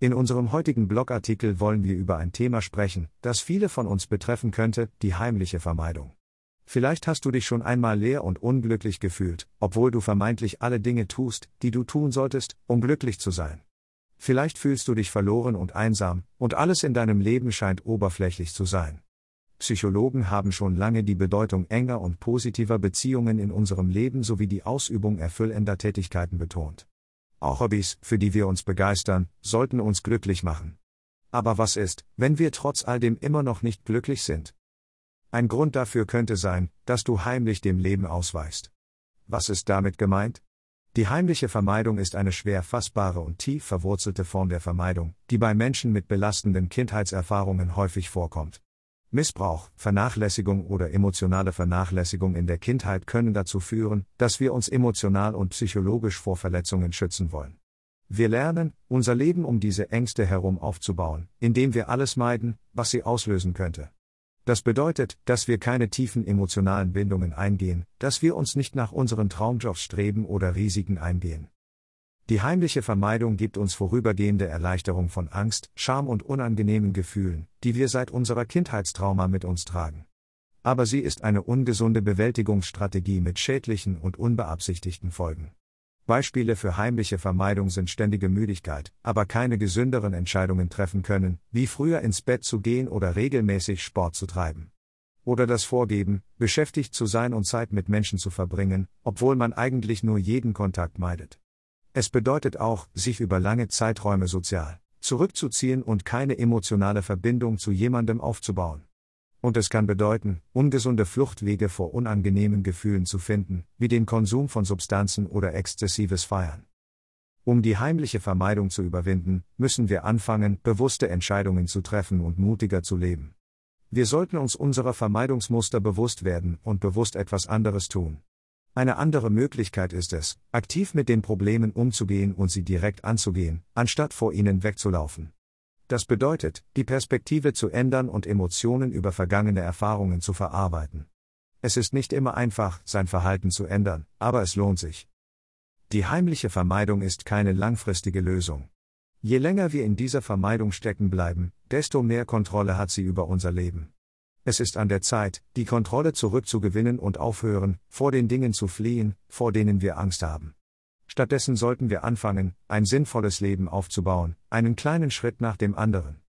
In unserem heutigen Blogartikel wollen wir über ein Thema sprechen, das viele von uns betreffen könnte, die heimliche Vermeidung. Vielleicht hast du dich schon einmal leer und unglücklich gefühlt, obwohl du vermeintlich alle Dinge tust, die du tun solltest, um glücklich zu sein. Vielleicht fühlst du dich verloren und einsam, und alles in deinem Leben scheint oberflächlich zu sein. Psychologen haben schon lange die Bedeutung enger und positiver Beziehungen in unserem Leben sowie die Ausübung erfüllender Tätigkeiten betont. Auch Hobbys, für die wir uns begeistern, sollten uns glücklich machen. Aber was ist, wenn wir trotz all dem immer noch nicht glücklich sind? Ein Grund dafür könnte sein, dass du heimlich dem Leben ausweichst. Was ist damit gemeint? Die heimliche Vermeidung ist eine schwer fassbare und tief verwurzelte Form der Vermeidung, die bei Menschen mit belastenden Kindheitserfahrungen häufig vorkommt. Missbrauch, Vernachlässigung oder emotionale Vernachlässigung in der Kindheit können dazu führen, dass wir uns emotional und psychologisch vor Verletzungen schützen wollen. Wir lernen, unser Leben um diese Ängste herum aufzubauen, indem wir alles meiden, was sie auslösen könnte. Das bedeutet, dass wir keine tiefen emotionalen Bindungen eingehen, dass wir uns nicht nach unseren Traumjobs streben oder Risiken eingehen. Die heimliche Vermeidung gibt uns vorübergehende Erleichterung von Angst, Scham und unangenehmen Gefühlen, die wir seit unserer Kindheitstrauma mit uns tragen. Aber sie ist eine ungesunde Bewältigungsstrategie mit schädlichen und unbeabsichtigten Folgen. Beispiele für heimliche Vermeidung sind ständige Müdigkeit, aber keine gesünderen Entscheidungen treffen können, wie früher ins Bett zu gehen oder regelmäßig Sport zu treiben. Oder das Vorgeben, beschäftigt zu sein und Zeit mit Menschen zu verbringen, obwohl man eigentlich nur jeden Kontakt meidet. Es bedeutet auch, sich über lange Zeiträume sozial zurückzuziehen und keine emotionale Verbindung zu jemandem aufzubauen. Und es kann bedeuten, ungesunde Fluchtwege vor unangenehmen Gefühlen zu finden, wie den Konsum von Substanzen oder exzessives Feiern. Um die heimliche Vermeidung zu überwinden, müssen wir anfangen, bewusste Entscheidungen zu treffen und mutiger zu leben. Wir sollten uns unserer Vermeidungsmuster bewusst werden und bewusst etwas anderes tun. Eine andere Möglichkeit ist es, aktiv mit den Problemen umzugehen und sie direkt anzugehen, anstatt vor ihnen wegzulaufen. Das bedeutet, die Perspektive zu ändern und Emotionen über vergangene Erfahrungen zu verarbeiten. Es ist nicht immer einfach, sein Verhalten zu ändern, aber es lohnt sich. Die heimliche Vermeidung ist keine langfristige Lösung. Je länger wir in dieser Vermeidung stecken bleiben, desto mehr Kontrolle hat sie über unser Leben. Es ist an der Zeit, die Kontrolle zurückzugewinnen und aufhören, vor den Dingen zu fliehen, vor denen wir Angst haben. Stattdessen sollten wir anfangen, ein sinnvolles Leben aufzubauen, einen kleinen Schritt nach dem anderen.